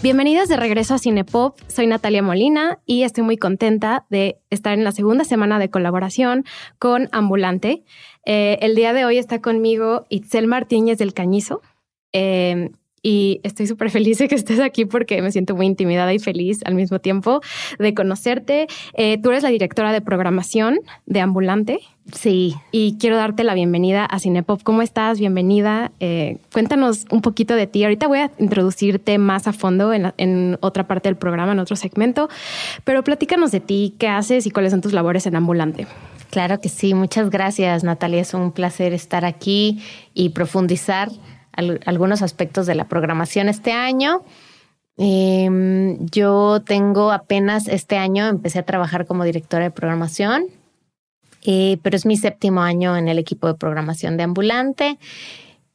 Bienvenidas de regreso a Cinepop, soy Natalia Molina y estoy muy contenta de estar en la segunda semana de colaboración con Ambulante. Eh, el día de hoy está conmigo Itzel Martínez del Cañizo. Eh, y estoy súper feliz de que estés aquí porque me siento muy intimidada y feliz al mismo tiempo de conocerte. Eh, tú eres la directora de programación de Ambulante. Sí. Y quiero darte la bienvenida a Cinepop. ¿Cómo estás? Bienvenida. Eh, cuéntanos un poquito de ti. Ahorita voy a introducirte más a fondo en, en, otra parte del programa, en otro segmento, pero platícanos de ti, qué haces y cuáles son tus labores en Ambulante. Claro que sí. Muchas gracias, Natalia. Es un placer estar aquí y profundizar algunos aspectos de la programación este año. Em, yo tengo apenas este año, empecé a trabajar como directora de programación, eh, pero es mi séptimo año en el equipo de programación de Ambulante.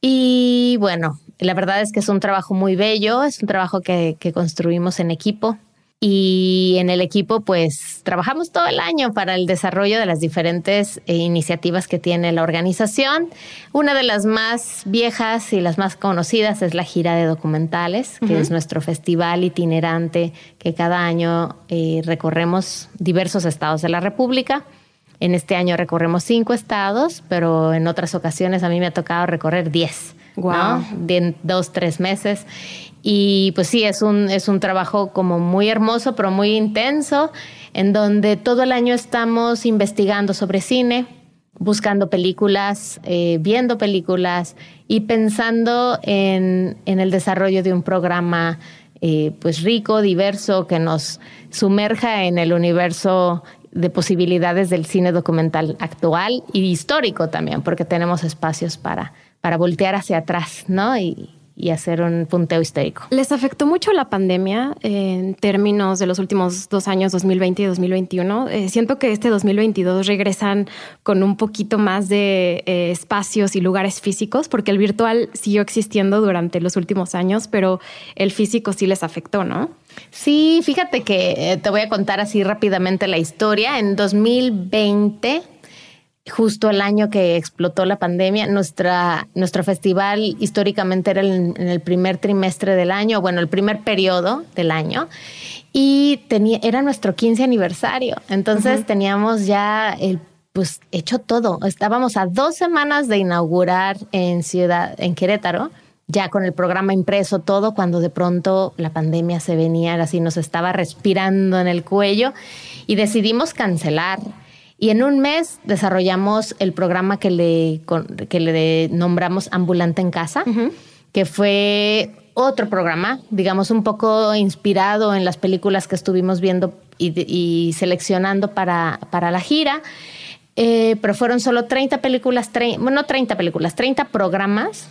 Y bueno, la verdad es que es un trabajo muy bello, es un trabajo que construimos en equipo. Y en el equipo, pues trabajamos todo el año para el desarrollo de las diferentes eh, iniciativas que tiene la organización. Una de las más viejas y las más conocidas es la gira de documentales, que es nuestro festival itinerante que cada año eh, recorremos diversos estados de la República. En este año recorremos cinco estados, pero en otras ocasiones a mí me ha tocado recorrer diez. Wow. De dos, tres meses. Y pues sí, es un, es un trabajo como muy hermoso, pero muy intenso, en donde todo el año estamos investigando sobre cine, buscando películas, eh, viendo películas y pensando en, en, el desarrollo de un programa eh, pues rico, diverso, que nos sumerja en el universo de posibilidades del cine documental actual y histórico también, porque tenemos espacios para, para voltear hacia atrás, ¿no? Y, y hacer un punteo histórico. ¿Les afectó mucho la pandemia en términos de los últimos dos años, 2020 y 2021? Eh, siento que este 2022 regresan con un poquito más de eh, espacios y lugares físicos, porque el virtual siguió existiendo durante los últimos años, pero el físico sí les afectó, ¿no? Sí, fíjate que eh, te voy a contar así rápidamente la historia. En 2020 justo el año que explotó la pandemia, nuestra, nuestro festival históricamente era en el primer trimestre del año, bueno, el primer periodo del año, y tenía, era nuestro 15 aniversario. Entonces teníamos ya el pues hecho todo. Estábamos a dos semanas de inaugurar en Ciudad, en Querétaro, ya con el programa impreso todo, cuando de pronto la pandemia se venía, así nos estaba respirando en el cuello y decidimos cancelar y en un mes desarrollamos el programa que le, que le nombramos Ambulante en Casa, que fue otro programa, digamos, un poco inspirado en las películas que estuvimos viendo y, seleccionando para, para, la gira. Eh, pero fueron solo 30 películas, bueno, no 30 películas, 30 programas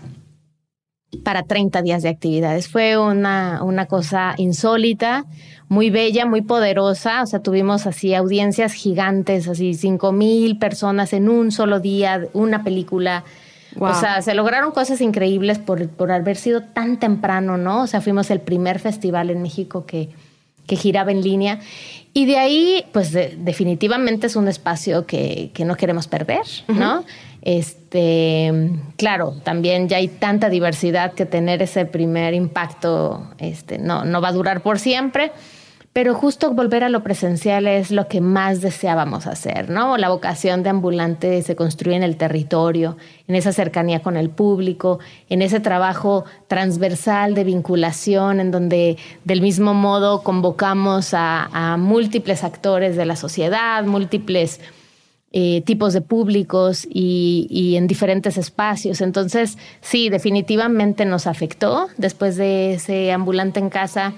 para 30 días de actividades. Fue una, una cosa insólita, muy bella, muy poderosa. O sea, tuvimos así audiencias gigantes, así cinco mil personas en un solo día, una película. O sea, se lograron cosas increíbles por, por haber sido tan temprano, ¿no? O sea, fuimos el primer festival en México que, que giraba en línea. Y de ahí, pues definitivamente es un espacio que, que no queremos perder, ¿no? Este, claro, también ya hay tanta diversidad que tener ese primer impacto este, no, no va a durar por siempre pero justo volver a lo presencial es lo que más deseábamos hacer, ¿no? La vocación de ambulante se construye en el territorio, en esa cercanía con el público, en ese trabajo transversal de vinculación, en donde del mismo modo convocamos a, múltiples actores de la sociedad, múltiples eh, tipos de públicos y, y, en diferentes espacios. Entonces, sí, definitivamente nos afectó después de ese ambulante en casa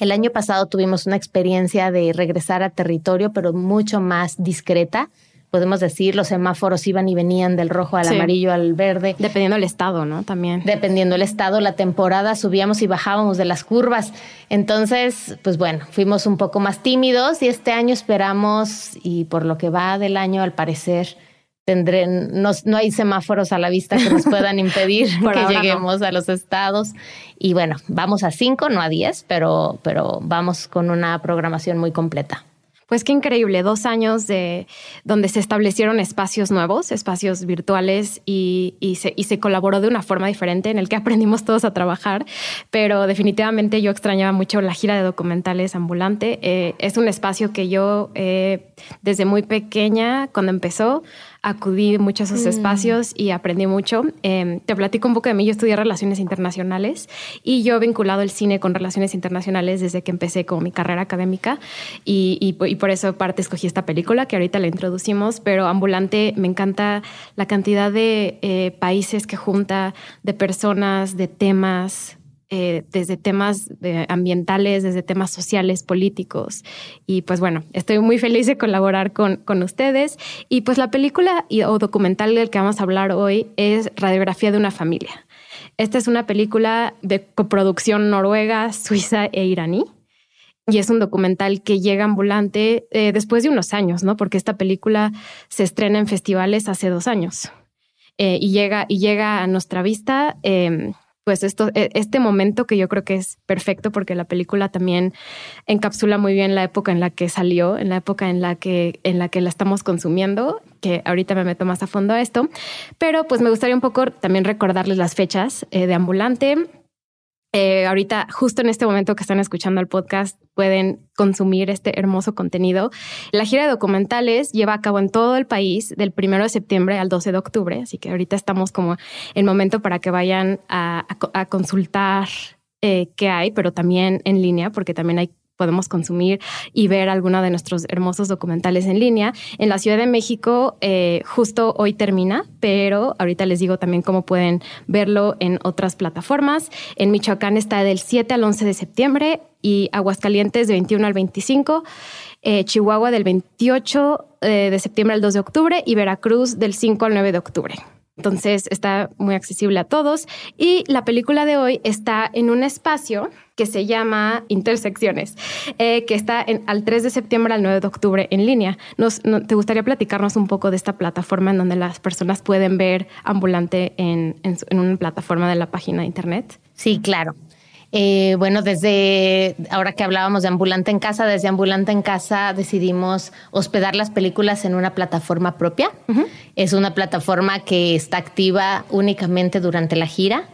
el año pasado tuvimos una experiencia de regresar a territorio, pero mucho más discreta, podemos decir, los semáforos iban y venían del rojo al amarillo al verde. Dependiendo del estado, ¿no? También. Dependiendo del estado, la temporada subíamos y bajábamos de las curvas. Entonces, pues bueno, fuimos un poco más tímidos y este año esperamos, y por lo que va del año, al parecer, tendré, no, no hay semáforos a la vista que nos puedan impedir que lleguemos a los estados. Y bueno, vamos a cinco, no a diez, pero, pero vamos con una programación muy completa. Pues qué increíble, dos años de donde se establecieron espacios nuevos, espacios virtuales y, se, y se colaboró de una forma diferente en el que aprendimos todos a trabajar, pero definitivamente yo extrañaba mucho la gira de documentales ambulante. Eh, es un espacio que yo eh, desde muy pequeña, cuando empezó, acudí mucho a esos mm. espacios y aprendí mucho. Em, te platico un poco de mí. Yo estudié Relaciones Internacionales y yo he vinculado el cine con Relaciones Internacionales desde que empecé con mi carrera académica y, y, por eso parte escogí esta película que ahorita la introducimos, pero Ambulante me encanta la cantidad de eh, países que junta, de personas, de temas, eh, desde temas ambientales, desde temas sociales, políticos. Y pues bueno, estoy muy feliz de colaborar con, con ustedes. Y pues la película o documental del que vamos a hablar hoy es Radiografía de una familia. Esta es una película de coproducción noruega, suiza e iraní. Y es un documental que llega ambulante eh, después de unos años, ¿no? Porque esta película se estrena en festivales hace dos años. Eh, y, llega, y llega a nuestra vista em, pues esto, e, este momento que yo creo que es perfecto porque la película también encapsula muy bien la época en la que salió, en la época en la que, en la que la estamos consumiendo, que ahorita me meto más a fondo a esto, pero pues me gustaría un poco también recordarles las fechas eh, de Ambulante. Eh, ahorita, justo en este momento que están escuchando el podcast, pueden consumir este hermoso contenido. La gira de documentales lleva a cabo en todo el país del 1 de septiembre al 12 de octubre, así que ahorita estamos como en momento para que vayan a, consultar eh, qué hay, pero también en línea, porque también hay podemos consumir y ver alguno de nuestros hermosos documentales en línea. En la Ciudad de México, eh, justo hoy termina, pero ahorita les digo también cómo pueden verlo en otras plataformas. En Michoacán está del 7 al 11 de septiembre y Aguascalientes de 21 al 25. Eh, Chihuahua del 28 eh, de septiembre al 2 de octubre y Veracruz del 5 al 9 de octubre. Entonces está muy accesible a todos. Y la película de hoy está en un espacio que se llama Intersecciones, eh, que está en, al 3 de septiembre al 9 de octubre en línea. Nos, ¿Te gustaría platicarnos un poco de esta plataforma en donde las personas pueden ver ambulante en, en una plataforma de la página de internet? Sí, claro. Eh, bueno, desde ahora que hablábamos de Ambulante en Casa, desde Ambulante en Casa decidimos hospedar las películas en una plataforma propia. Es una plataforma que está activa únicamente durante la gira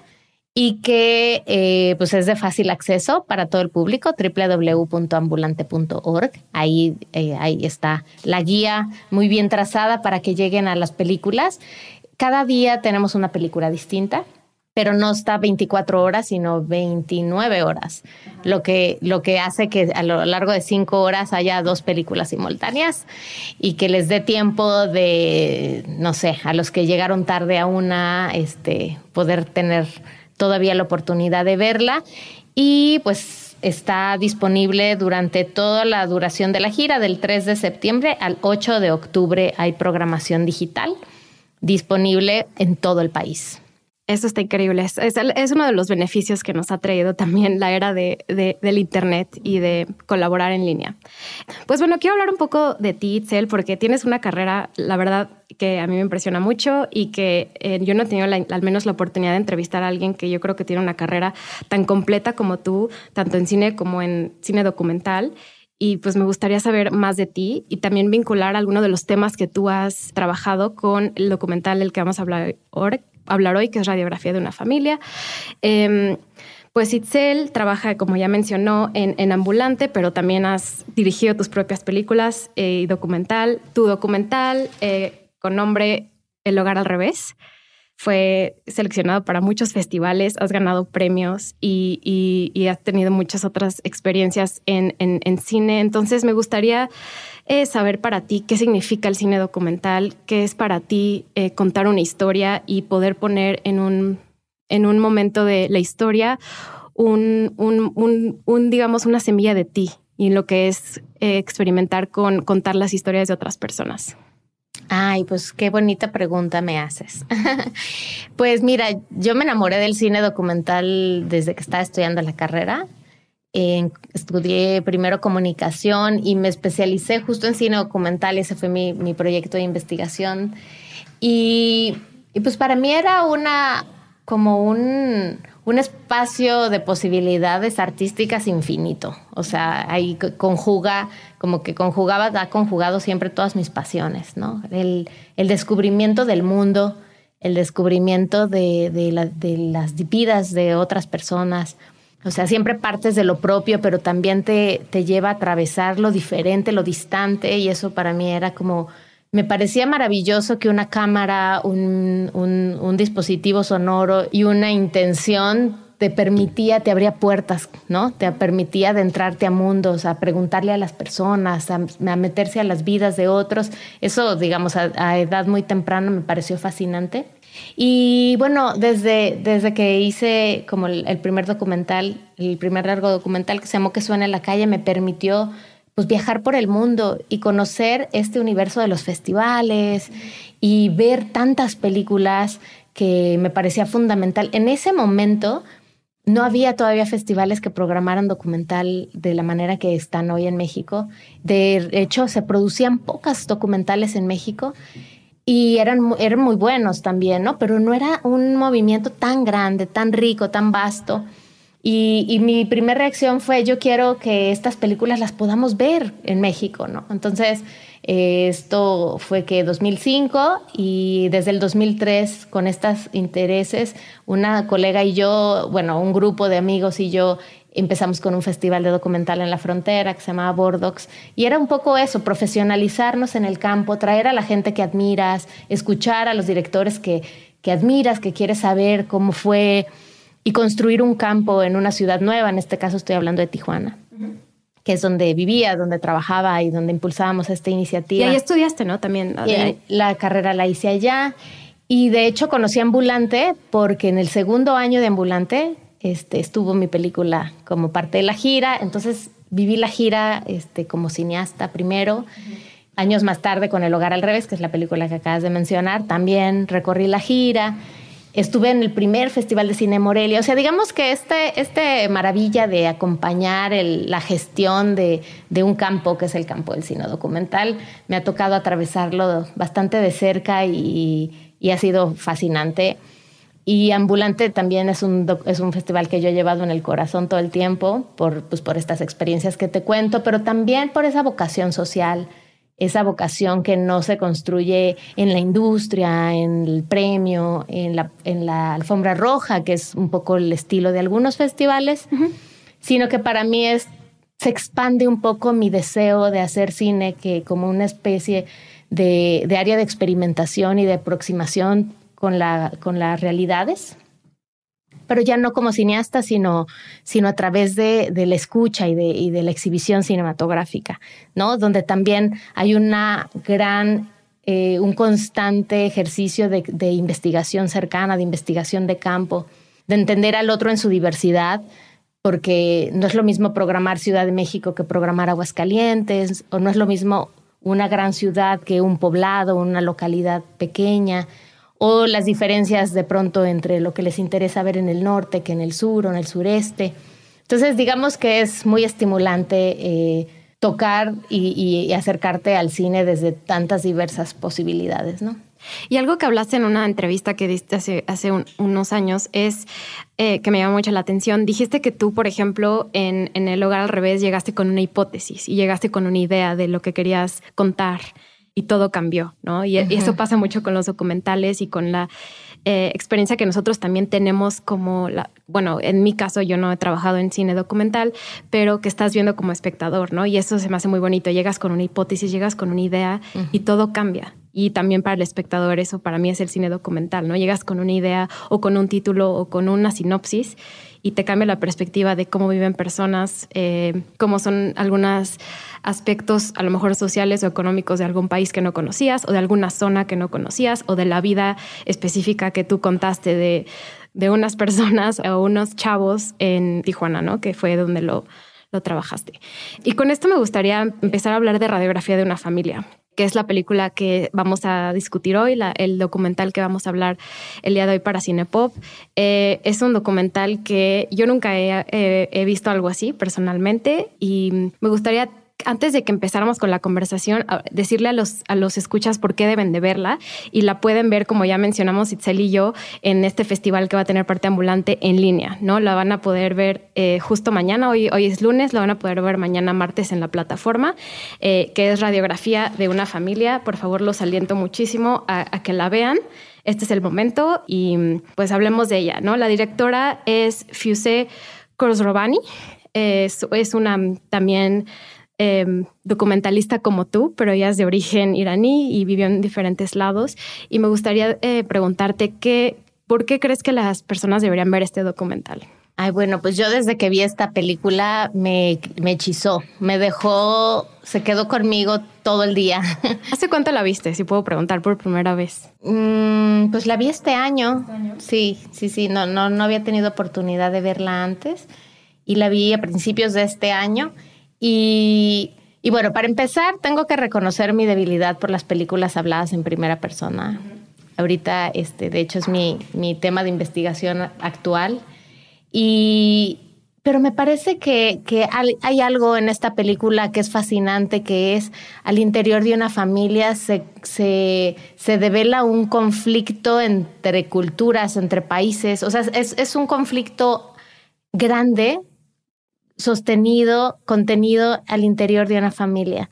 y que eh, pues es de fácil acceso para todo el público, www.ambulante.org. Ahí, eh, ahí está la guía muy bien trazada para que lleguen a las películas. Cada día tenemos una película distinta pero no está 24 horas, sino 29 horas, lo que, lo que hace que a lo largo de cinco horas haya dos películas simultáneas y que les dé tiempo de, no sé, a los que llegaron tarde a una, este, poder tener todavía la oportunidad de verla. Y pues está disponible durante toda la duración de la gira, del 3 de septiembre al 8 de octubre hay programación digital disponible en todo el país. Eso está increíble. Es, uno de los beneficios que nos ha traído también la era de, del Internet y de colaborar en línea. Pues bueno, quiero hablar un poco de ti, Itzel, porque tienes una carrera, la verdad, que a mí me impresiona mucho y que eh, yo no he tenido al menos la oportunidad de entrevistar a alguien que yo creo que tiene una carrera tan completa como tú, tanto en cine como en cine documental y pues me gustaría saber más de ti y también vincular algunos de los temas que tú has trabajado con el documental del que vamos a hablar hablar hoy, que es Radiografía de una familia. Em, pues Itzel trabaja, como ya mencionó, en, Ambulante, pero también has dirigido tus propias películas eh, y documental. Tu documental eh, con nombre El hogar al revés fue seleccionado para muchos festivales, has ganado premios y, has tenido muchas otras experiencias en, en cine. Entonces me gustaría es saber para ti qué significa el cine documental, qué es para ti eh, contar una historia y poder poner en un, en un momento de la historia un, un, digamos, una semilla de ti y lo que es eh, experimentar con contar las historias de otras personas. Ay, pues qué bonita pregunta me haces. pues mira, yo me enamoré del cine documental desde que estaba estudiando la carrera. Estudié primero comunicación y me especialicé justo en cine documental. Ese fue mi, mi proyecto de investigación. Y, y, pues para mí era una como un, un espacio de posibilidades artísticas infinito. O sea, ahí conjuga, como que conjugaba, ha conjugado siempre todas mis pasiones, ¿no? El, descubrimiento del mundo, el descubrimiento de, de, las vidas de otras personas. O sea, siempre partes de lo propio, pero también te, te lleva a atravesar lo diferente, lo distante, y eso para mí era como me parecía maravilloso que una cámara, un, un, dispositivo sonoro y una intención te permitía, te abría puertas, ¿no? Te permitía adentrarte a mundos, a preguntarle a las personas, a, meterse a las vidas de otros. Eso, digamos, a, edad muy temprana me pareció fascinante. Y bueno, desde, desde que hice como el, primer documental, el primer largo documental que se llamó Que suena en la calle, me permitió pues viajar por el mundo y conocer este universo de los festivales y ver tantas películas que me parecía fundamental. En ese momento no había todavía festivales que programaran documental de la manera que están hoy en México. De hecho, se producían pocas documentales en México y eran, eran muy buenos también, ¿no? Pero no era un movimiento tan grande, tan rico, tan vasto. Y, mi primera reacción fue, yo quiero que estas películas las podamos ver en México, ¿no? Entonces, eh, esto fue que 2005 y desde el 2003 con estos intereses, una colega y yo, bueno, un grupo de amigos y yo empezamos con un festival de documental en la frontera que se llamaba Bordox y era un poco eso, profesionalizarnos en el campo, traer a la gente que admiras, escuchar a los directores que, que admiras, que quieres saber cómo fue y construir un campo en una ciudad nueva, en este caso estoy hablando de Tijuana, que es donde vivía, donde trabajaba y donde impulsábamos esta iniciativa. Y ahí estudiaste, ¿no? También. la carrera la hice allá y de hecho conocí a Ambulante porque en el segundo año de Ambulante este, estuvo mi película como parte de la gira, entonces viví la gira este, como cineasta primero. Años más tarde con El Hogar al Revés, que es la película que acabas de mencionar, también recorrí la gira Estuve en el primer Festival de Cine Morelia. O sea, digamos que este, este maravilla de acompañar la gestión de, un campo, que es el campo del cine documental, me ha tocado atravesarlo bastante de cerca y, ha sido fascinante. Y Ambulante también es un, es un festival que yo he llevado en el corazón todo el tiempo por, pues, por estas experiencias que te cuento, pero también por esa vocación social esa vocación que no se construye en la industria, en el premio, en la, en la alfombra roja, que es un poco el estilo de algunos festivales, sino que para mí es, se expande un poco mi deseo de hacer cine que como una especie de, de área de experimentación y de aproximación con, la, con las realidades pero ya no como cineasta, sino, sino a través de, de la escucha y de, y de, la exhibición cinematográfica, ¿no? Donde también hay una gran, eh, un constante ejercicio de, de, investigación cercana, de investigación de campo, de entender al otro en su diversidad, porque no es lo mismo programar Ciudad de México que programar Aguascalientes, o no es lo mismo una gran ciudad que un poblado, una localidad pequeña o las diferencias de pronto entre lo que les interesa ver en el norte que en el sur o en el sureste. Entonces, digamos que es muy estimulante eh, tocar y, acercarte al cine desde tantas diversas posibilidades, ¿no? Y algo que hablaste en una entrevista que diste hace, unos años es eh, que me llama mucho la atención. Dijiste que tú, por ejemplo, en, en El Hogar al Revés llegaste con una hipótesis y llegaste con una idea de lo que querías contar y todo cambió, ¿no? Y, eso pasa mucho con los documentales y con la eh, experiencia que nosotros también tenemos como, la, bueno, en mi caso yo no he trabajado en cine documental, pero que estás viendo como espectador, ¿no? Y eso se me hace muy bonito. Llegas con una hipótesis, llegas con una idea y todo cambia. Y también para el espectador eso para mí es el cine documental, ¿no? Llegas con una idea o con un título o con una sinopsis y te cambia la perspectiva de cómo viven personas, eh, cómo son algunos aspectos a lo mejor sociales o económicos de algún país que no conocías o de alguna zona que no conocías o de la vida específica que tú contaste de, de unas personas o unos chavos en Tijuana, ¿no? Que fue donde lo, lo trabajaste. Y con esto me gustaría empezar a hablar de radiografía de una familia que es la película que vamos a discutir hoy, el documental que vamos a hablar el día de hoy para Cinepop. Eh, es un documental que yo nunca he visto algo así personalmente y me gustaría antes de que empezáramos con la conversación, decirle a los, a los escuchas por qué deben de verla y la pueden ver, como ya mencionamos Itzel y yo, en este festival que va a tener parte ambulante en línea, ¿no? La van a poder ver eh, justo mañana, hoy, hoy es lunes, la van a poder ver mañana martes en la plataforma, eh, que es radiografía de una familia. Por favor, los aliento muchísimo a, que la vean este es el momento y pues hablemos de ella, ¿no? La directora es Fuse Khosrowani, es, es una también Em, documentalista como tú, pero ella es de origen iraní y vivió en diferentes lados. Y me gustaría eh, preguntarte qué, ¿por qué crees que las personas deberían ver este documental? Ay, bueno, pues yo desde que vi esta película me, me hechizó, me dejó, se quedó conmigo todo el día. ¿Hace cuánto la viste, si puedo preguntar por primera vez? Mm, pues la vi este año. ¿Este año. Sí, sí, sí, no, no, no había tenido oportunidad de verla antes y la vi a principios de este año. Y, bueno, para empezar, tengo que reconocer mi debilidad por las películas habladas en primera persona. Ahorita, este, de hecho, es mi, mi tema de investigación actual. Y, pero me parece que, que, hay algo en esta película que es fascinante, que es al interior de una familia se, se, se devela un conflicto entre culturas, entre países. O sea, es, es un conflicto grande sostenido, contenido al interior de una familia.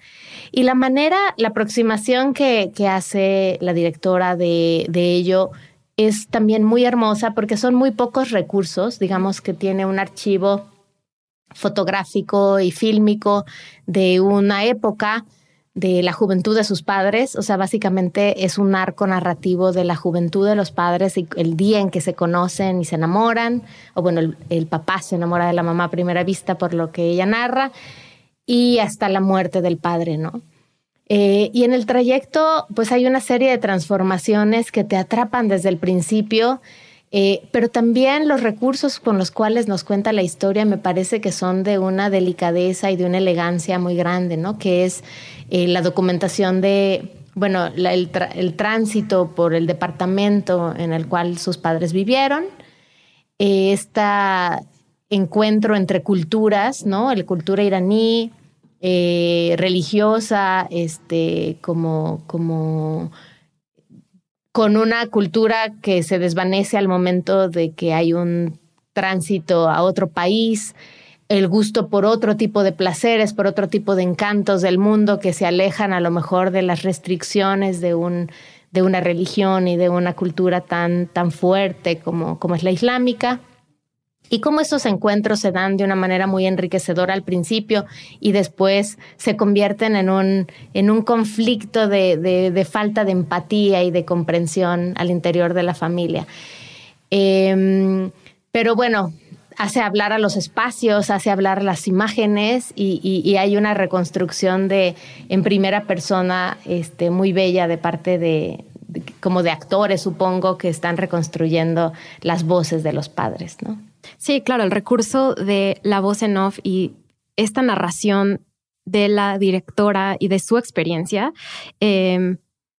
Y la manera, la aproximación que, hace la directora de, ello es también muy hermosa porque son muy pocos recursos, digamos que tiene un archivo fotográfico y fílmico de una época de la juventud de sus padres, o sea, básicamente es un arco narrativo de la juventud de los padres y el día en que se conocen y se enamoran, o bueno, el, papá se enamora de la mamá a primera vista por lo que ella narra, y hasta la muerte del padre, ¿no? Eh, y en el trayecto, pues hay una serie de transformaciones que te atrapan desde el principio eh, pero también los recursos con los cuales nos cuenta la historia me parece que son de una delicadeza y de una elegancia muy grande, ¿no? Que es eh, la documentación de, bueno, el, tránsito por el departamento en el cual sus padres vivieron, este encuentro entre culturas, ¿no? La cultura iraní, religiosa, este, como, como con una cultura que se desvanece al momento de que hay un tránsito a otro país, el gusto por otro tipo de placeres, por otro tipo de encantos del mundo que se alejan a lo mejor de las restricciones de, un, de una religión y de una cultura tan, tan fuerte como, como es la islámica y cómo esos encuentros se dan de una manera muy enriquecedora al principio y después se convierten en un, en un conflicto de, de, falta de empatía y de comprensión al interior de la familia. Em, pero bueno, hace hablar a los espacios, hace hablar las imágenes y, hay una reconstrucción de en primera persona este, muy bella de parte de, como de actores, supongo, que están reconstruyendo las voces de los padres, ¿no? Sí, claro, el recurso de la voz en off y esta narración de la directora y de su experiencia. Em,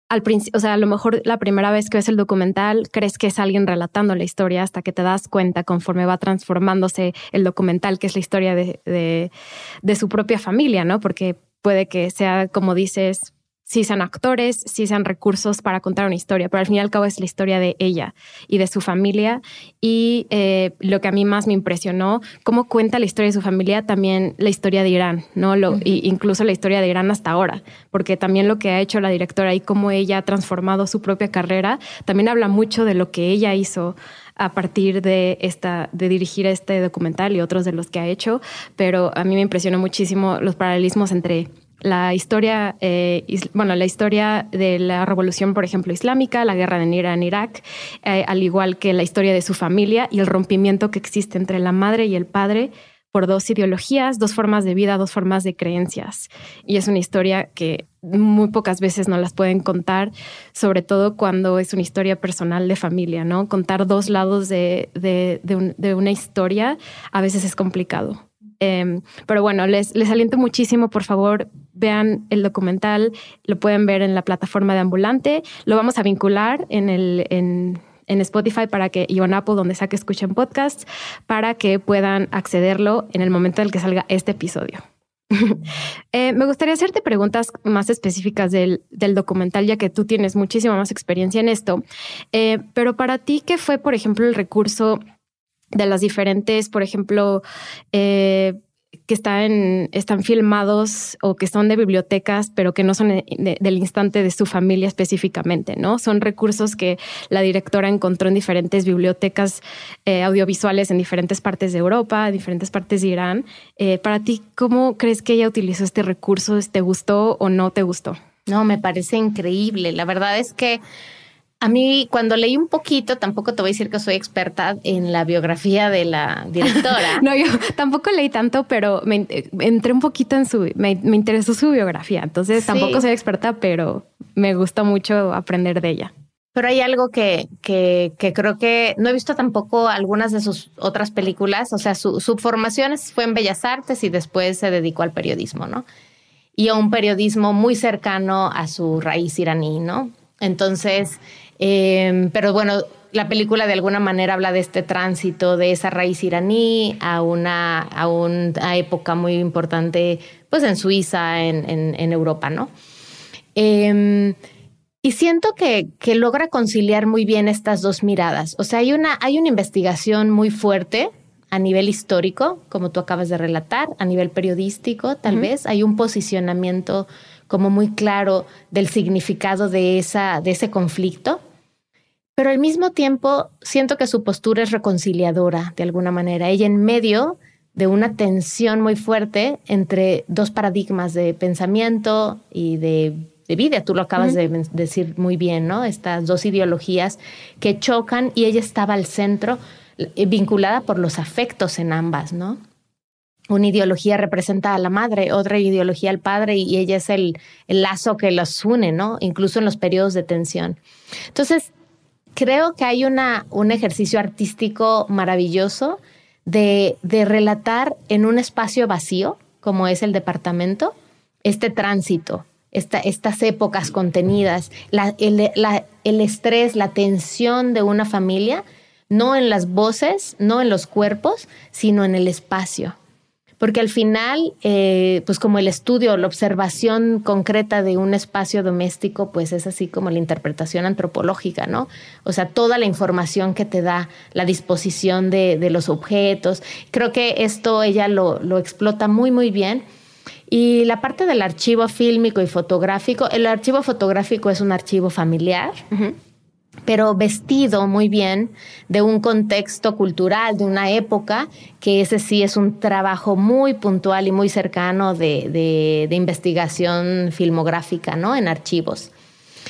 al principio, o sea, a lo mejor la primera vez que ves el documental crees que es alguien relatando la historia hasta que te das cuenta conforme va transformándose el documental, que es la historia de, de su propia familia, ¿no? Porque puede que sea, como dices, si sean actores, si sean recursos para contar una historia, pero al fin y al cabo es la historia de ella y de su familia. Y eh, lo que a mí más me impresionó, cómo cuenta la historia de su familia, también la historia de Irán, ¿no? Lo, incluso la historia de Irán hasta ahora, porque también lo que ha hecho la directora y cómo ella ha transformado su propia carrera, también habla mucho de lo que ella hizo a partir de esta de dirigir este documental y otros de los que ha hecho, pero a mí me impresionó muchísimo los paralelismos entre la historia, eh, bueno, la historia de la revolución, por ejemplo, islámica, la guerra en Irak, eh, al igual que la historia de su familia y el rompimiento que existe entre la madre y el padre por dos ideologías, dos formas de vida, dos formas de creencias. Y es una historia que muy pocas veces no las pueden contar, sobre todo cuando es una historia personal de familia, ¿no? Contar dos lados de, de una historia a veces es complicado. Em, pero bueno, les, les aliento muchísimo, por favor, vean el documental, lo pueden ver en la plataforma de Ambulante, lo vamos a vincular en el... En, en Spotify para que, y en Apple, donde sea que escuchen podcasts, para que puedan accederlo en el momento en el que salga este episodio. Eh, me gustaría hacerte preguntas más específicas del, documental, ya que tú tienes muchísima más experiencia en esto. Eh, pero para ti, ¿qué fue, por ejemplo, el recurso de las diferentes, por ejemplo, eh, que están, filmados o que son de bibliotecas, pero que no son del instante de su familia específicamente, ¿no? Son recursos que la directora encontró en diferentes bibliotecas eh, audiovisuales en diferentes partes de Europa, en diferentes partes de Irán. Eh, para ti, ¿cómo crees que ella utilizó este recurso? ¿Te gustó o no te gustó? No, me parece increíble. La verdad es que a mí, cuando leí un poquito, tampoco te voy a decir que soy experta en la biografía de la directora. no, yo tampoco leí tanto, pero me entré un poquito en su, me, interesó su biografía. Entonces tampoco soy experta, pero me gusta mucho aprender de ella. Pero hay algo que, que, que, creo que no he visto tampoco algunas de sus otras películas. O sea, su, su formación fue en Bellas Artes y después se dedicó al periodismo, ¿no? Y a un periodismo muy cercano a su raíz iraní, ¿no? Entonces, Em, pero bueno, la película de alguna manera habla de este tránsito de esa raíz iraní a una, a una época muy importante pues en Suiza, en, en, Europa, ¿no? Em, y siento que, que, logra conciliar muy bien estas dos miradas. O sea, hay una, hay una investigación muy fuerte a nivel histórico, como tú acabas de relatar, a nivel periodístico, tal vez. Hay un posicionamiento como muy claro del significado de, esa, de ese conflicto. Pero al mismo tiempo siento que su postura es reconciliadora de alguna manera. Ella en medio de una tensión muy fuerte entre dos paradigmas de pensamiento y de, vida. Tú lo acabas de decir muy bien, ¿no? Estas dos ideologías que chocan y ella estaba al centro, eh, vinculada por los afectos en ambas, ¿no? Una ideología representa a la madre, otra ideología al padre y ella es el, lazo que los une, ¿no? Incluso en los periodos de tensión. Entonces, creo que hay una, un ejercicio artístico maravilloso de, de relatar en un espacio vacío, como es el departamento, este tránsito, esta, estas épocas contenidas, el, el estrés, la tensión de una familia, no en las voces, no en los cuerpos, sino en el espacio porque al final, eh, pues como el estudio, la observación concreta de un espacio doméstico, pues es así como la interpretación antropológica, ¿no? O sea, toda la información que te da la disposición de, los objetos. Creo que esto ella lo, lo explota muy, muy bien. Y la parte del archivo fílmico y fotográfico, el archivo fotográfico es un archivo familiar pero vestido muy bien de un contexto cultural, de una época, que ese sí es un trabajo muy puntual y muy cercano de, investigación filmográfica, ¿no? En archivos.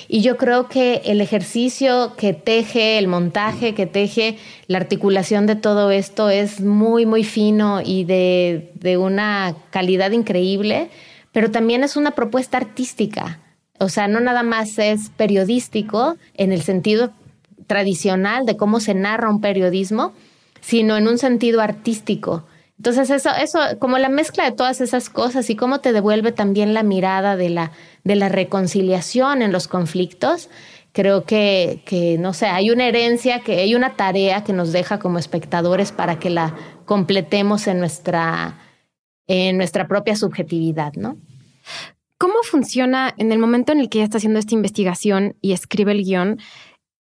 Y yo creo que el ejercicio que teje, el montaje que teje, la articulación de todo esto es muy, muy fino y de, de una calidad increíble, pero también es una propuesta artística. O sea, no nada más es periodístico en el sentido tradicional de cómo se narra un periodismo, sino en un sentido artístico. Entonces, eso, eso, como la mezcla de todas esas cosas y cómo te devuelve también la mirada de la, de la reconciliación en los conflictos, creo que, que, no sé, hay una herencia, que hay una tarea que nos deja como espectadores para que la completemos en nuestra, en nuestra propia subjetividad, ¿no? ¿Cómo funciona en el momento en el que ella está haciendo esta investigación y escribe el guion?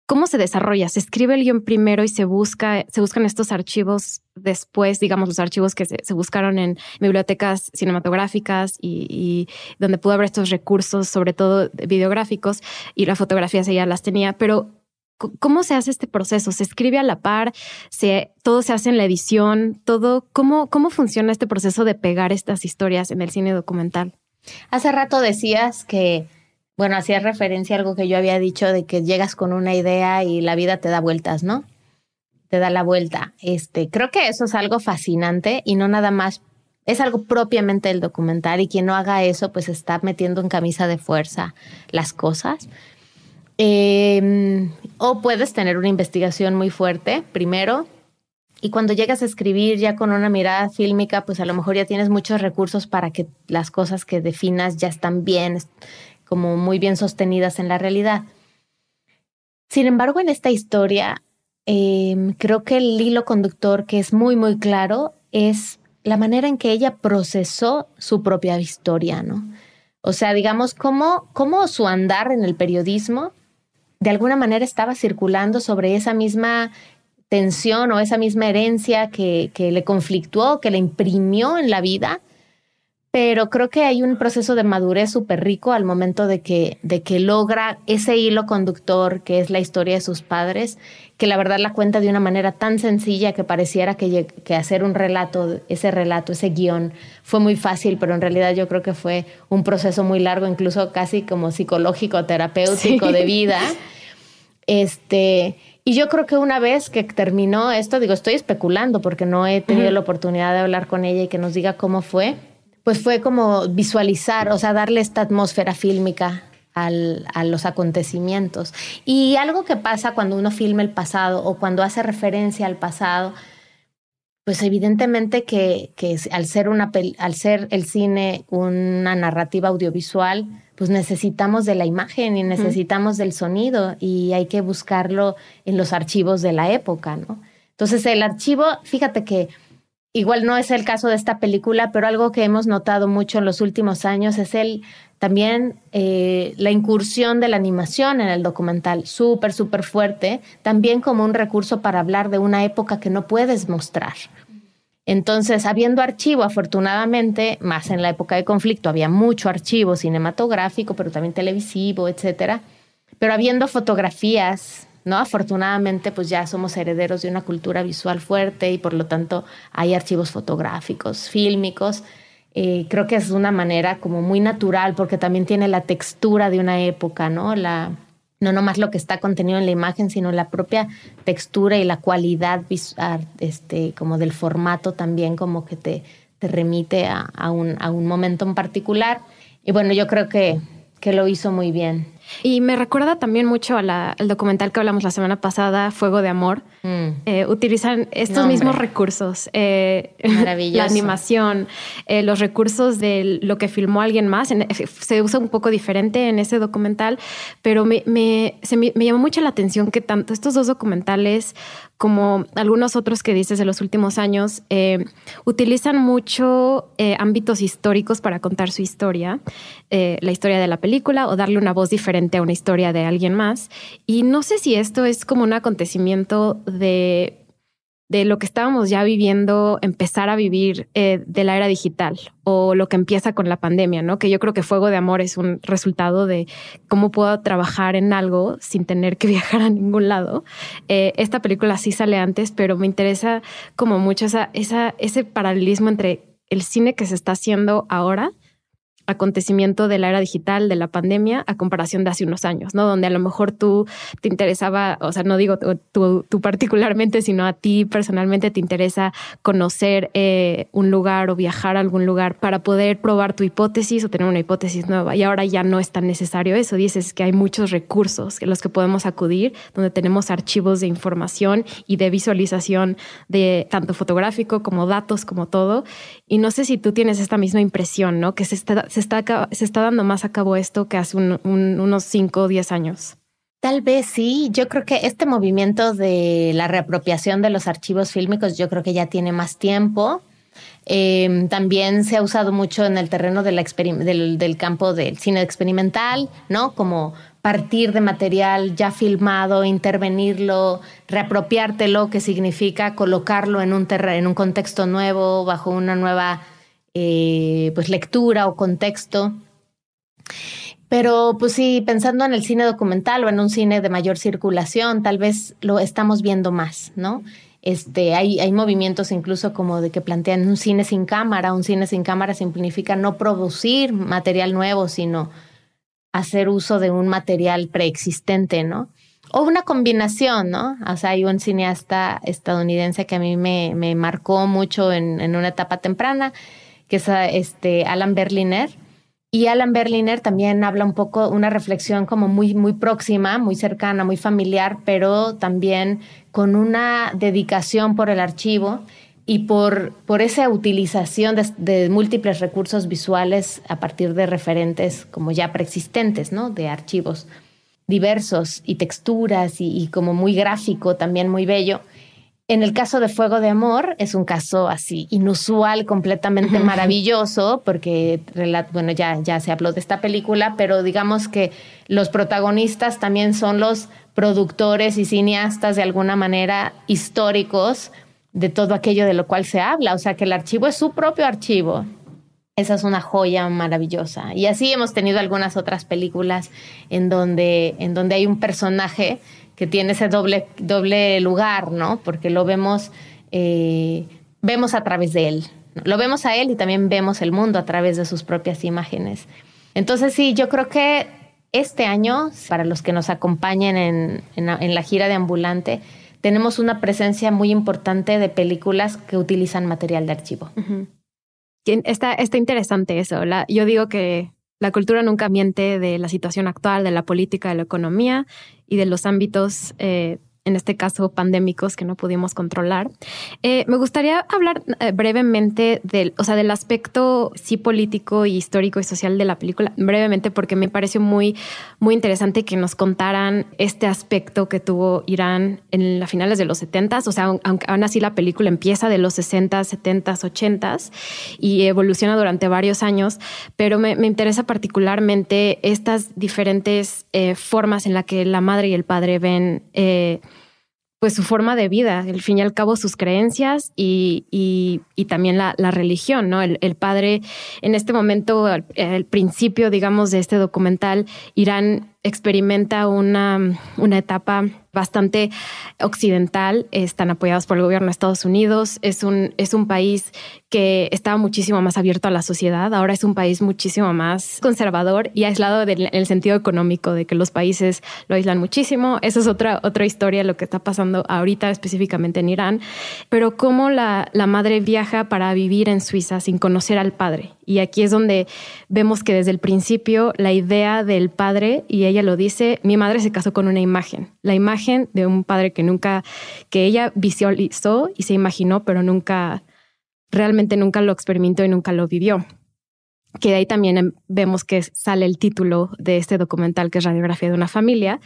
¿Cómo se desarrolla? ¿Se escribe el guion primero y se busca, se buscan estos archivos después, digamos, los archivos que se, buscaron en bibliotecas cinematográficas y, donde pudo haber estos recursos, sobre todo videográficos, y las fotografías ella las tenía, pero ¿cómo se hace este proceso? ¿Se escribe a la par? ¿Se, ¿Todo se hace en la edición? ¿Todo? ¿Cómo, ¿Cómo funciona este proceso de pegar estas historias en el cine documental? Hace rato decías que, bueno, hacías referencia a algo que yo había dicho de que llegas con una idea y la vida te da vueltas, ¿no? Te da la vuelta. Este, creo que eso es algo fascinante y no nada más es algo propiamente del documental y quien no haga eso pues está metiendo en camisa de fuerza las cosas. Em, o puedes tener una investigación muy fuerte primero Y cuando llegas a escribir ya con una mirada fílmica, pues a lo mejor ya tienes muchos recursos para que las cosas que definas ya están bien, como muy bien sostenidas en la realidad. Sin embargo, en esta historia, em, creo que el hilo conductor que es muy, muy claro es la manera en que ella procesó su propia historia, ¿no? O sea, digamos, cómo, cómo su andar en el periodismo de alguna manera estaba circulando sobre esa misma tensión o esa misma herencia que, que le conflictuó, que le imprimió en la vida pero creo que hay un proceso de madurez súper rico al momento de que, de que logra ese hilo conductor que es la historia de sus padres, que la verdad la cuenta de una manera tan sencilla que pareciera que, que hacer un relato, ese relato, ese guion, fue muy fácil, pero en realidad yo creo que fue un proceso muy largo, incluso casi como psicológico, terapéutico de vida. Este, y yo creo que una vez que terminó esto, digo, estoy especulando porque no he tenido la oportunidad de hablar con ella y que nos diga cómo fue pues fue como visualizar, o sea, darle esta atmósfera fílmica a los acontecimientos. Y algo que pasa cuando uno filma el pasado o cuando hace referencia al pasado, pues evidentemente que, al, ser una, al ser el cine una narrativa audiovisual, pues necesitamos de la imagen y necesitamos del sonido y hay que buscarlo en los archivos de la época, ¿no? Entonces el archivo, fíjate que Igual no es el caso de esta película, pero algo que hemos notado mucho en los últimos años es el también eh, la incursión de la animación en el documental, súper, súper fuerte, también como un recurso para hablar de una época que no puedes mostrar. Entonces, habiendo archivo, afortunadamente, más en la época de conflicto, había mucho archivo cinematográfico, pero también televisivo, etcétera. Pero habiendo fotografías, ¿no? Afortunadamente, pues ya somos herederos de una cultura visual fuerte y por lo tanto hay archivos fotográficos, fílmicos. Eh, creo que es una manera como muy natural porque también tiene la textura de una época, ¿no? La, no nomás lo que está contenido en la imagen, sino la propia textura y la cualidad visual, este, como del formato también como que te, te remite a, un, a un momento en particular. Y bueno, yo creo que, que lo hizo muy bien. Y me recuerda también mucho al documental que hablamos la semana pasada, Fuego de Amor. Mm. Eh, utilizan estos mismos recursos. Eh, la animación, eh, los recursos de lo que filmó alguien más. se usa un poco diferente en ese documental, pero me, me, me, me llamó mucho la atención que tanto estos dos documentales como algunos otros que dices de los últimos años, eh, utilizan mucho eh, ámbitos históricos para contar su historia, eh, la historia de la película o darle una voz diferente a una historia de alguien más. Y no sé si esto es como un acontecimiento de de lo que estábamos ya viviendo, empezar a vivir eh, de la era digital o lo que empieza con la pandemia, ¿no? Que yo creo que Fuego de Amor es un resultado de cómo puedo trabajar en algo sin tener que viajar a ningún lado. Eh, esta película sí sale antes, pero me interesa como mucho esa, ese paralelismo entre el cine que se está haciendo ahora acontecimiento de la era digital, de la pandemia, a comparación de hace unos años, ¿no? Donde a lo mejor tú te interesaba, o sea, no digo tú, particularmente, sino a ti personalmente te interesa conocer eh, un lugar o viajar a algún lugar para poder probar tu hipótesis o tener una hipótesis nueva. Y ahora ya no es tan necesario eso. Dices que hay muchos recursos en los que podemos acudir, donde tenemos archivos de información y de visualización de tanto fotográfico como datos, como todo. Y no sé si tú tienes esta misma impresión, ¿no? Que se está se está, se está dando más a cabo esto que hace unos 5 o 10 años. Tal vez sí. Yo creo que este movimiento de la reapropiación de los archivos fílmicos, yo creo que ya tiene más tiempo. Em, también se ha usado mucho en el terreno del, campo del cine experimental, ¿no? Como partir de material ya filmado, intervenirlo, reapropiártelo, que significa colocarlo en un, en un contexto nuevo, bajo una nueva eh, pues lectura o contexto. Pero pues sí, pensando en el cine documental o en un cine de mayor circulación, tal vez lo estamos viendo más, ¿no? Este, hay, hay movimientos incluso como de que plantean un cine sin cámara. Un cine sin cámara significa no producir material nuevo, sino hacer uso de un material preexistente, ¿no? O una combinación, ¿no? O sea, hay un cineasta estadounidense que a mí me, marcó mucho en una etapa temprana, que es este Alan Berliner, Y Alan Berliner también habla un poco, una reflexión como muy, muy próxima, muy cercana, muy familiar, pero también con una dedicación por el archivo y por, por esa utilización de, múltiples recursos visuales a partir de referentes como ya preexistentes, ¿no? De archivos diversos y texturas y, y como muy gráfico, también muy bello. En el caso de Fuego de Amor es un caso así inusual, completamente maravilloso, porque bueno, ya, ya se habló de esta película, pero digamos que los protagonistas también son los productores y cineastas de alguna manera históricos de todo aquello de lo cual se habla, o sea que el archivo es su propio archivo. Esa es una joya maravillosa. Y así hemos tenido algunas otras películas en donde, en donde hay un personaje que tiene ese doble, doble lugar, ¿no? Porque lo vemos, eh, vemos a través de él. Lo vemos a él y también vemos el mundo a través de sus propias imágenes. Entonces sí, yo creo que este año, para los que nos acompañen en, en, la gira de Ambulante, tenemos una presencia muy importante de películas que utilizan material de archivo. está, está interesante eso. yo digo que la cultura nunca miente de la situación actual, de la política, de la economía y de los ámbitos eh, en este caso pandémicos que no pudimos controlar. Eh, me gustaría hablar eh, brevemente del, o sea, del aspecto sí político y histórico y social de la película, brevemente porque me pareció muy, muy interesante que nos contaran este aspecto que tuvo Irán en las finales de los 70 o sea, aunque aún así la película empieza de los 60, 70, 80 y evoluciona durante varios años, pero me, interesa particularmente estas diferentes eh, formas en las que la madre y el padre ven pues su forma de vida, al fin y al cabo sus creencias y, y, también la, la, religión, ¿no? El, el, padre, en este momento, al, principio, digamos, de este documental, Irán experimenta una, una etapa bastante occidental, están apoyados por el gobierno de Estados Unidos, es un, es un país que estaba muchísimo más abierto a la sociedad, ahora es un país muchísimo más conservador y aislado en el sentido económico, de que los países lo aíslan muchísimo. Esa es otra, otra historia, lo que está pasando ahorita específicamente en Irán, pero cómo la, la madre viaja para vivir en Suiza sin conocer al padre. Y aquí es donde vemos que desde el principio la idea del padre, y ella lo dice, mi madre se casó con una imagen, la imagen de un padre que nunca, que ella visualizó y se imaginó, pero nunca, realmente nunca lo experimentó y nunca lo vivió que de ahí también em, vemos que sale el título de este documental, que es Radiografía de una familia,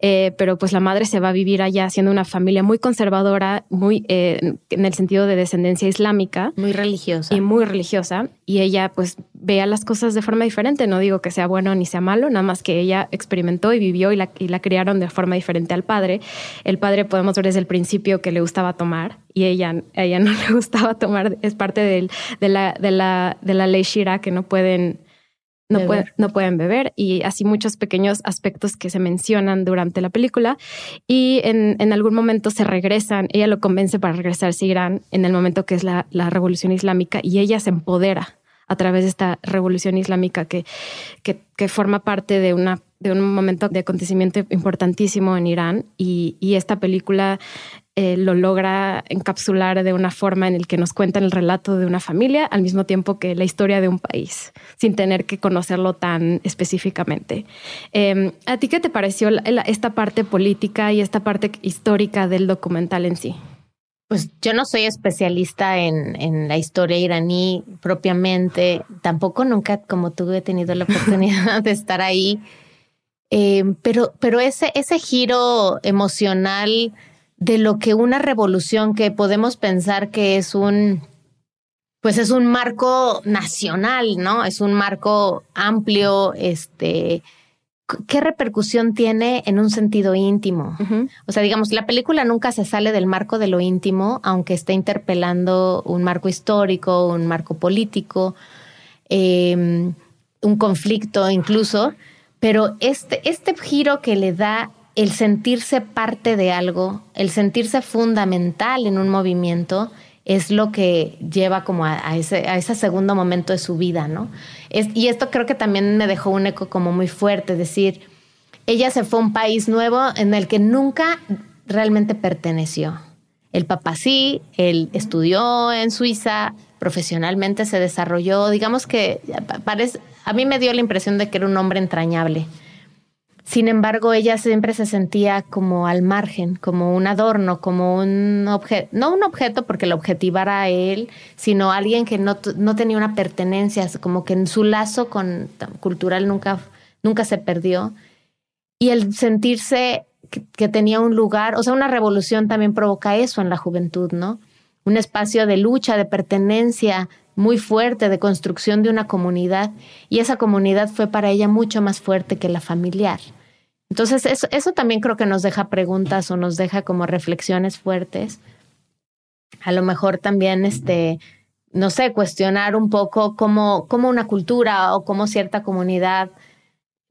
eh, pero pues la madre se va a vivir allá siendo una familia muy conservadora, muy eh, en el sentido de descendencia islámica. Muy religiosa. Y muy religiosa, y ella pues vea las cosas de forma diferente, no digo que sea bueno ni sea malo, nada más que ella experimentó y vivió y la, y la criaron de forma diferente al padre. El padre podemos ver desde el principio que le gustaba tomar y ella, ella no le gustaba tomar, es parte de, la, de, la, de la ley Shira que no pueden, no, no pueden beber. Y así muchos pequeños aspectos que se mencionan durante la película. Y en, en algún momento se regresan, ella lo convence para regresarse a Irán en el momento que es la, la revolución islámica y ella se empodera a través de esta revolución islámica que, que, forma parte de una de un momento de acontecimiento importantísimo en Irán y, y esta película eh, lo logra encapsular de una forma en el que nos cuentan el relato de una familia al mismo tiempo que la historia de un país, sin tener que conocerlo tan específicamente. Em, ¿A ti qué te pareció esta parte política y esta parte histórica del documental en sí? Pues yo no soy especialista en, en, la historia iraní propiamente, tampoco nunca como tú he tenido la oportunidad de estar ahí, em, pero, pero ese, ese giro emocional de lo que una revolución que podemos pensar que es un, pues es un marco nacional, ¿no? Es un marco amplio, este, ¿qué repercusión tiene en un sentido íntimo? O sea, digamos, la película nunca se sale del marco de lo íntimo, aunque esté interpelando un marco histórico, un marco político, em, un conflicto incluso, pero este, este giro que le da el sentirse parte de algo, el sentirse fundamental en un movimiento, es lo que lleva como a, ese, a ese, segundo momento de su vida, ¿no? y esto creo que también me dejó un eco como muy fuerte, decir, ella se fue a un país nuevo en el que nunca realmente perteneció. El papá sí, él estudió en Suiza, profesionalmente se desarrolló, digamos que parece, a mí me dio la impresión de que era un hombre entrañable. Sin embargo, ella siempre se sentía como al margen, como un adorno, como un objeto, no un objeto porque lo objetivara a él, sino alguien que no, no, tenía una pertenencia, como que en su lazo con, cultural nunca, nunca se perdió. Y el sentirse que, que tenía un lugar, o sea, una revolución también provoca eso en la juventud, ¿no? Un espacio de lucha, de pertenencia, muy fuerte de construcción de una comunidad y esa comunidad fue para ella mucho más fuerte que la familiar. Entonces, eso, eso también creo que nos deja preguntas o nos deja como reflexiones fuertes. A lo mejor también, este, no sé, cuestionar un poco cómo, cómo una cultura o cómo cierta comunidad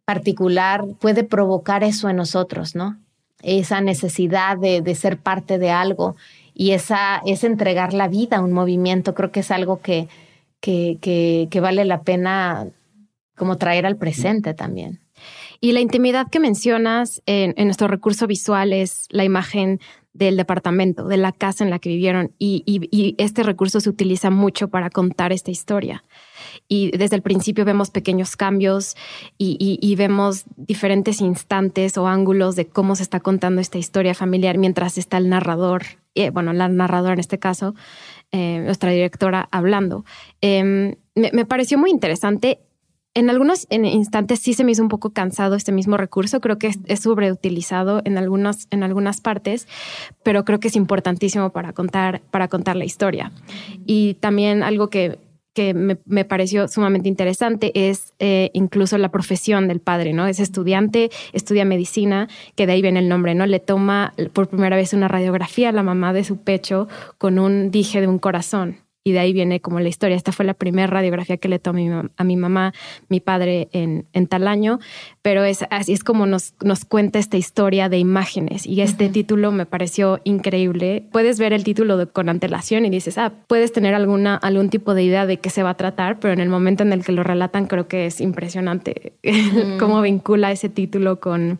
particular puede provocar eso en nosotros, ¿no? Esa necesidad de, de ser parte de algo y esa es entregar la vida a un movimiento. Creo que es algo que, que, que, vale la pena como traer al presente también. Y la intimidad que mencionas en, nuestro recurso visual es la imagen del departamento, de la casa en la que vivieron. Y, y, este recurso se utiliza mucho para contar esta historia. Y desde el principio vemos pequeños cambios y, vemos diferentes instantes o ángulos de cómo se está contando esta historia familiar mientras está el narrador eh, bueno, la narradora en este caso, eh, nuestra directora, hablando. Em, me, pareció muy interesante. En algunos instantes sí se me hizo un poco cansado este mismo recurso. Creo que es, sobreutilizado en algunas, en algunas partes, pero creo que es importantísimo para contar, para contar la historia. Y también algo que que me, pareció sumamente interesante es eh, incluso la profesión del padre, ¿no? Es estudiante, estudia medicina, que de ahí viene el nombre, ¿no? Le toma por primera vez una radiografía a la mamá de su pecho con un dije de un corazón y de ahí viene como la historia. Esta fue la primera radiografía que le tomé a mi mamá, mi padre en, en tal año, pero es así es como nos, nos cuenta esta historia de imágenes y este título me pareció increíble. Puedes ver el título con antelación y dices, ah, puedes tener alguna, algún tipo de idea de qué se va a tratar, pero en el momento en el que lo relatan creo que es impresionante cómo vincula ese título con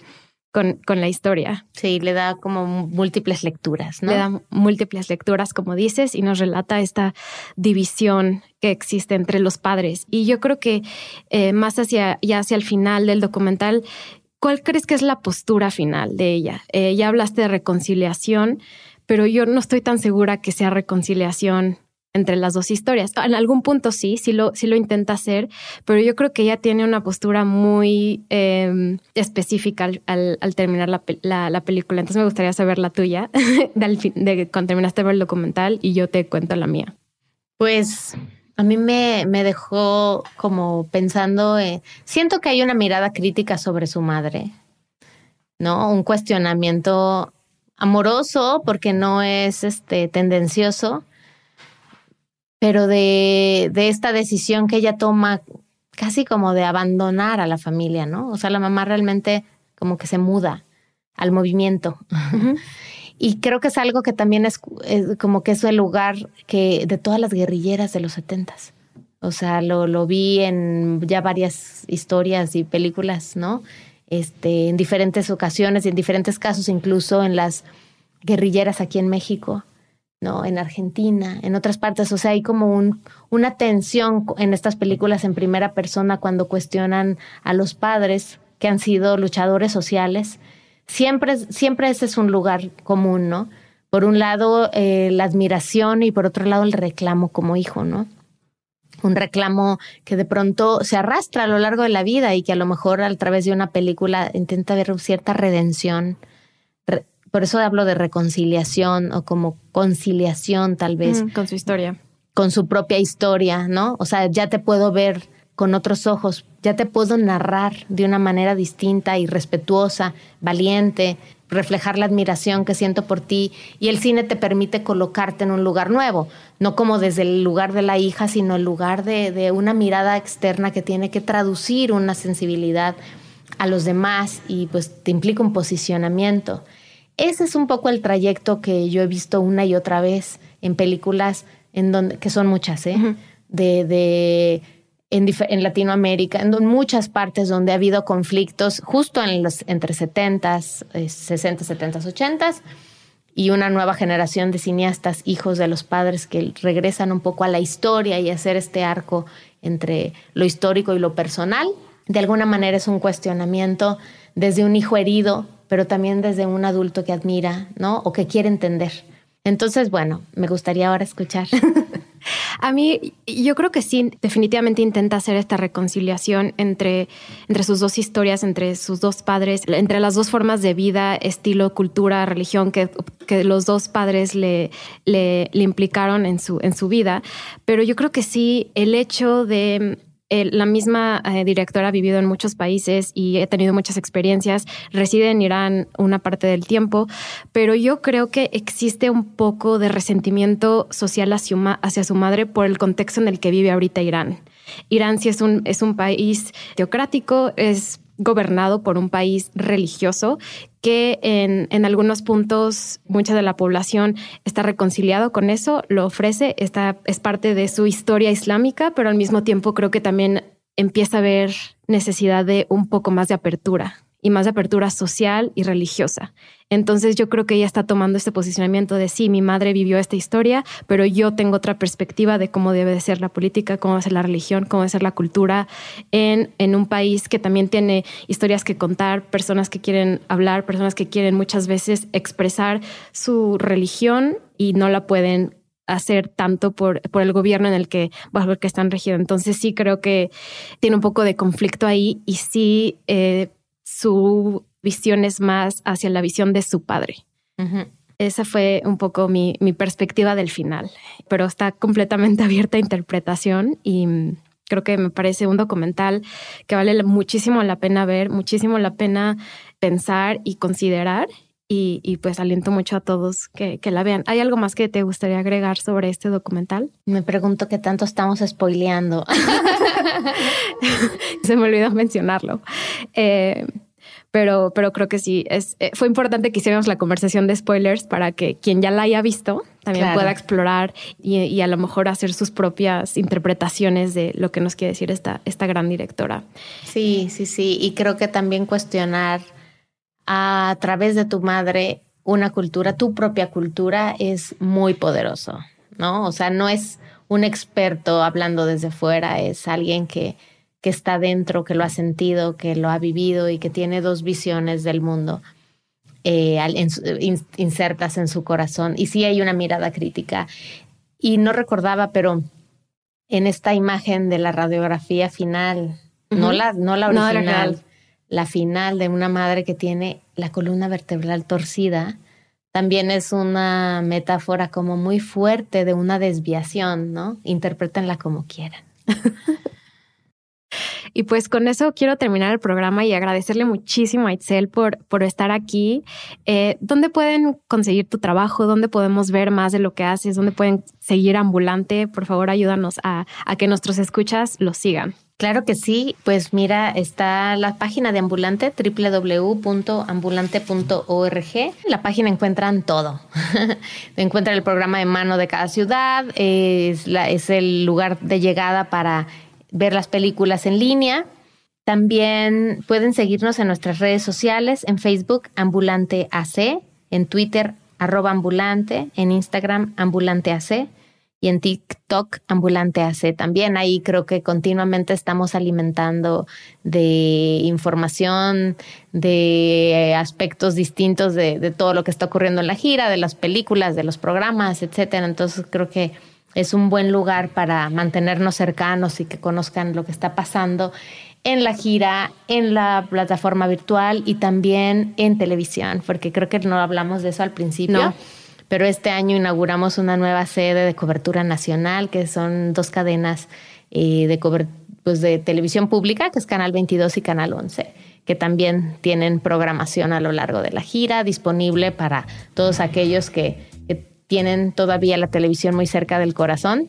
con, con, la historia. Sí, le da como múltiples lecturas, ¿no? Le da múltiples lecturas, como dices, y nos relata esta división que existe entre los padres. Y yo creo que eh, más hacia, ya hacia el final del documental, ¿cuál crees que es la postura final de ella? Eh, ya hablaste de reconciliación, pero yo no estoy tan segura que sea reconciliación entre las dos historias. En algún punto sí, sí lo, sí lo intenta hacer, pero yo creo que ella tiene una postura muy em, específica al, terminar la, película. Entonces me gustaría saber la tuya, de, de, cuando terminaste ver el documental y yo te cuento la mía. Pues a mí me, me dejó como pensando, siento que hay una mirada crítica sobre su madre, ¿no? Un cuestionamiento amoroso porque no es este tendencioso pero de, de esta decisión que ella toma casi como de abandonar a la familia, ¿no? O sea, la mamá realmente como que se muda al movimiento. y creo que es algo que también es, como que es el lugar que de todas las guerrilleras de los setentas. O sea, lo, lo vi en ya varias historias y películas, ¿no? Este, en diferentes ocasiones y en diferentes casos, incluso en las guerrilleras aquí en México. ¿No? En Argentina, en otras partes. O sea, hay como un, una tensión en estas películas en primera persona cuando cuestionan a los padres que han sido luchadores sociales. Siempre, siempre ese es un lugar común, ¿no? Por un lado, eh, la admiración y por otro lado, el reclamo como hijo, ¿no? Un reclamo que de pronto se arrastra a lo largo de la vida y que a lo mejor a través de una película intenta ver cierta redención por eso hablo de reconciliación o como conciliación tal vez. con su historia. Con su propia historia, ¿no? O sea, ya te puedo ver con otros ojos, ya te puedo narrar de una manera distinta y respetuosa, valiente, reflejar la admiración que siento por ti y el cine te permite colocarte en un lugar nuevo, no como desde el lugar de la hija, sino el lugar de, de una mirada externa que tiene que traducir una sensibilidad a los demás y pues te implica un posicionamiento. Ese es un poco el trayecto que yo he visto una y otra vez en películas en donde, que son muchas, ¿eh? de, de en, Latinoamérica, en muchas partes donde ha habido conflictos justo en los, entre 70s, 60, 70s, 80s, y una nueva generación de cineastas, hijos de los padres, que regresan un poco a la historia y hacer este arco entre lo histórico y lo personal. De alguna manera es un cuestionamiento desde un hijo herido, pero también desde un adulto que admira, ¿no? O que quiere entender. Entonces, bueno, me gustaría ahora escuchar. A mí, yo creo que sí, definitivamente intenta hacer esta reconciliación entre, entre sus dos historias, entre sus dos padres, entre las dos formas de vida, estilo, cultura, religión que, que los dos padres le, le, implicaron en su, en su vida. Pero yo creo que sí, el hecho de la misma eh, directora ha vivido en muchos países y ha tenido muchas experiencias, reside en Irán una parte del tiempo, pero yo creo que existe un poco de resentimiento social hacia, hacia su madre por el contexto en el que vive ahorita Irán. Irán sí es un, es un país teocrático, es gobernado por un país religioso que en, en, algunos puntos mucha de la población está reconciliado con eso, lo ofrece, está, es parte de su historia islámica, pero al mismo tiempo creo que también empieza a haber necesidad de un poco más de apertura y más de apertura social y religiosa. Entonces yo creo que ella está tomando este posicionamiento de sí, mi madre vivió esta historia, pero yo tengo otra perspectiva de cómo debe de ser la política, cómo debe ser la religión, cómo debe ser la cultura en, en un país que también tiene historias que contar, personas que quieren hablar, personas que quieren muchas veces expresar su religión y no la pueden hacer tanto por, por el gobierno en el que, bajo el que están regidos. Entonces sí creo que tiene un poco de conflicto ahí y sí... Eh, su visión es más hacia la visión de su padre. Esa fue un poco mi, perspectiva del final, pero está completamente abierta a interpretación y creo que me parece un documental que vale muchísimo la pena ver, muchísimo la pena pensar y considerar. Y, pues aliento mucho a todos que, que, la vean. ¿Hay algo más que te gustaría agregar sobre este documental? Me pregunto qué tanto estamos spoileando. Se me olvidó mencionarlo. Eh, pero, pero creo que sí, es, eh, fue importante que hiciéramos la conversación de spoilers para que quien ya la haya visto también pueda explorar y, a lo mejor hacer sus propias interpretaciones de lo que nos quiere decir esta, esta gran directora. Sí, sí, sí. Y creo que también cuestionar a través de tu madre una cultura, tu propia cultura, es muy poderoso, ¿no? O sea, no es un experto hablando desde fuera, es alguien que que está dentro, que lo ha sentido, que lo ha vivido y que tiene dos visiones del mundo eh, insertas en su corazón. Y sí hay una mirada crítica. Y no recordaba, pero en esta imagen de la radiografía final, no, la, no la original, la final de una madre que tiene la columna vertebral torcida, también es una metáfora como muy fuerte de una desviación, ¿no? Interprétenla como quieran. Y pues con eso quiero terminar el programa y agradecerle muchísimo a Itzel por, por estar aquí. Eh, ¿Dónde pueden conseguir tu trabajo? ¿Dónde podemos ver más de lo que haces? ¿Dónde pueden seguir ambulante? Por favor, ayúdanos a, a que nuestros escuchas lo sigan. Claro que sí, pues mira, está la página de Ambulante, www.ambulante.org. En la página encuentran todo. encuentran el programa de mano de cada ciudad, es, es el lugar de llegada para ver las películas en línea. También pueden seguirnos en nuestras redes sociales, en Facebook Ambulante AC, en Twitter arroba ambulante, en Instagram ambulante AC y en TikTok ambulante AC también. Ahí creo que continuamente estamos alimentando de información, de aspectos distintos de, de todo lo que está ocurriendo en la gira, de las películas, de los programas, etcétera. Entonces creo que es un buen lugar para mantenernos cercanos y que conozcan lo que está pasando en la gira, en la plataforma virtual y también en televisión, porque creo que no hablamos de eso al principio. Pero este año inauguramos una nueva sede de cobertura nacional, que son dos cadenas eh, de, pues de televisión pública, que es Canal 22 y Canal 11 que también tienen programación a lo largo de la gira disponible para todos aquellos que tienen todavía la televisión muy cerca del corazón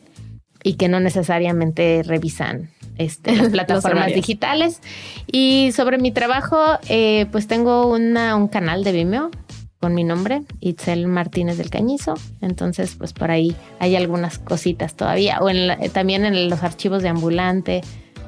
y que no necesariamente revisan este, las plataformas digitales. Y sobre mi trabajo, eh, pues tengo una, un canal de Vimeo con mi nombre, Itzel Martínez del Cañizo. Entonces, pues por ahí hay algunas cositas todavía. O en también en los archivos de Ambulante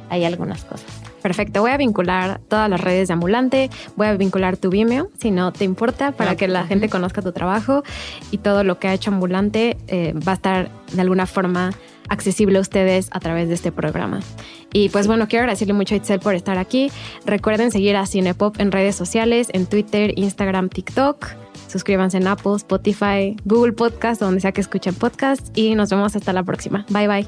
hay algunas cosas. Perfecto, voy a vincular todas las redes de Ambulante, voy a vincular tu Vimeo, si no te importa, para que la gente conozca tu trabajo y todo lo que ha hecho Ambulante eh, va a estar de alguna forma accesible a ustedes a través de este programa. Y pues bueno, quiero agradecerle mucho a Itzel por estar aquí. Recuerden seguir a Cinepop en redes sociales, en Twitter, Instagram, TikTok. Suscríbanse en Apple, Spotify, Google Podcast, donde sea que escuchen podcast. Y nos vemos hasta la próxima. Bye bye.